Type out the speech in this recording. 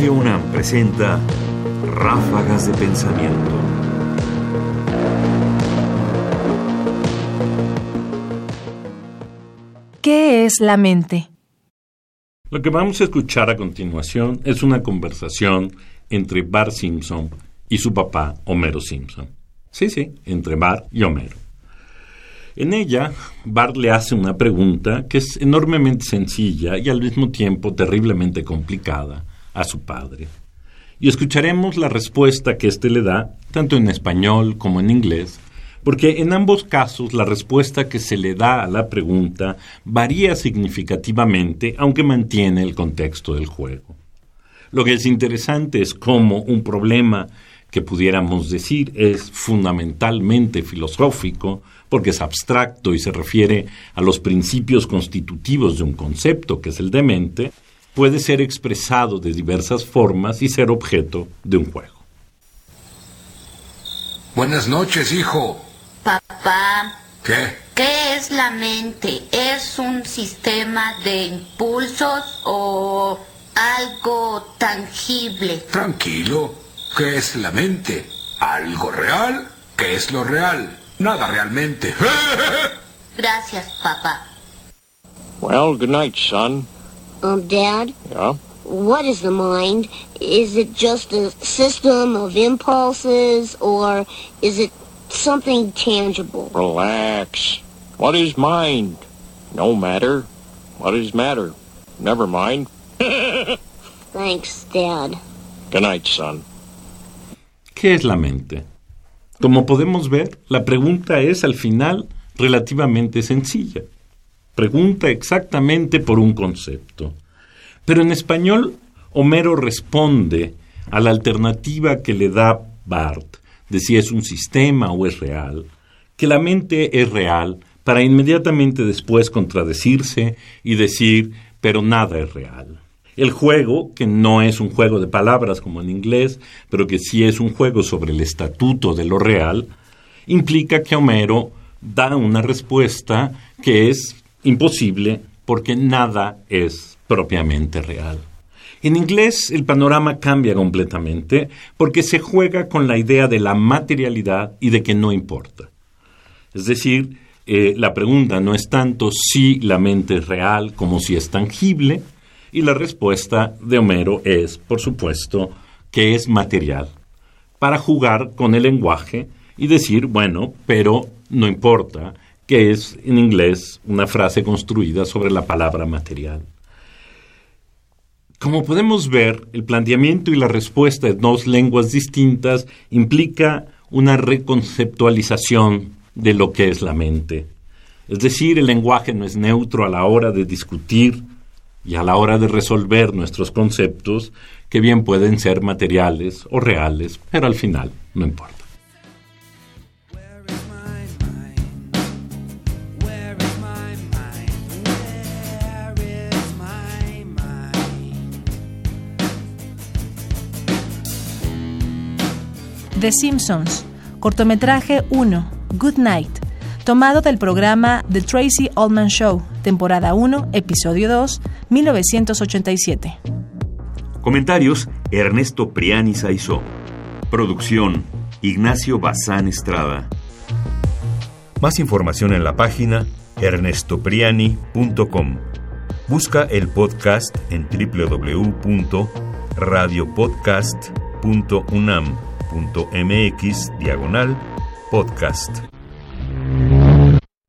Radio UNAM presenta Ráfagas de Pensamiento. ¿Qué es la mente? Lo que vamos a escuchar a continuación es una conversación entre Bart Simpson y su papá Homero Simpson. Sí, sí, entre Bart y Homero. En ella, Bart le hace una pregunta que es enormemente sencilla y al mismo tiempo terriblemente complicada a su padre. Y escucharemos la respuesta que éste le da, tanto en español como en inglés, porque en ambos casos la respuesta que se le da a la pregunta varía significativamente, aunque mantiene el contexto del juego. Lo que es interesante es cómo un problema que pudiéramos decir es fundamentalmente filosófico, porque es abstracto y se refiere a los principios constitutivos de un concepto, que es el de mente, puede ser expresado de diversas formas y ser objeto de un juego. Buenas noches, hijo. Papá. ¿Qué? ¿Qué es la mente? ¿Es un sistema de impulsos o algo tangible? Tranquilo. ¿Qué es la mente? ¿Algo real? ¿Qué es lo real? Nada realmente. Gracias, papá. Well, good night, son. Um, Dad, Yeah? what is the mind? Is it just a system of impulses or is it something tangible? Relax. What is mind? No matter. What is matter? Never mind. Thanks, Dad. Good night, son. ¿Qué es la mente? Como podemos ver, la pregunta es al final relativamente sencilla. Pregunta exactamente por un concepto. Pero en español, Homero responde a la alternativa que le da Bart de si es un sistema o es real, que la mente es real, para inmediatamente después contradecirse y decir, pero nada es real. El juego, que no es un juego de palabras como en inglés, pero que sí es un juego sobre el estatuto de lo real, implica que Homero da una respuesta que es imposible porque nada es propiamente real. En inglés el panorama cambia completamente porque se juega con la idea de la materialidad y de que no importa. Es decir, eh, la pregunta no es tanto si la mente es real como si es tangible, y la respuesta de Homero es, por supuesto, que es material, para jugar con el lenguaje y decir, bueno, pero no importa, que es en inglés una frase construida sobre la palabra material. Como podemos ver, el planteamiento y la respuesta en dos lenguas distintas implica una reconceptualización de lo que es la mente. Es decir, el lenguaje no es neutro a la hora de discutir y a la hora de resolver nuestros conceptos, que bien pueden ser materiales o reales, pero al final no importa. The Simpsons, cortometraje 1, Good Night, tomado del programa The Tracy Ullman Show, temporada 1, episodio 2, 1987. Comentarios: Ernesto Priani Saizó. Producción: Ignacio Bazán Estrada. Más información en la página ernestopriani.com. Busca el podcast en www.radiopodcast.unam.mx diagonal podcast.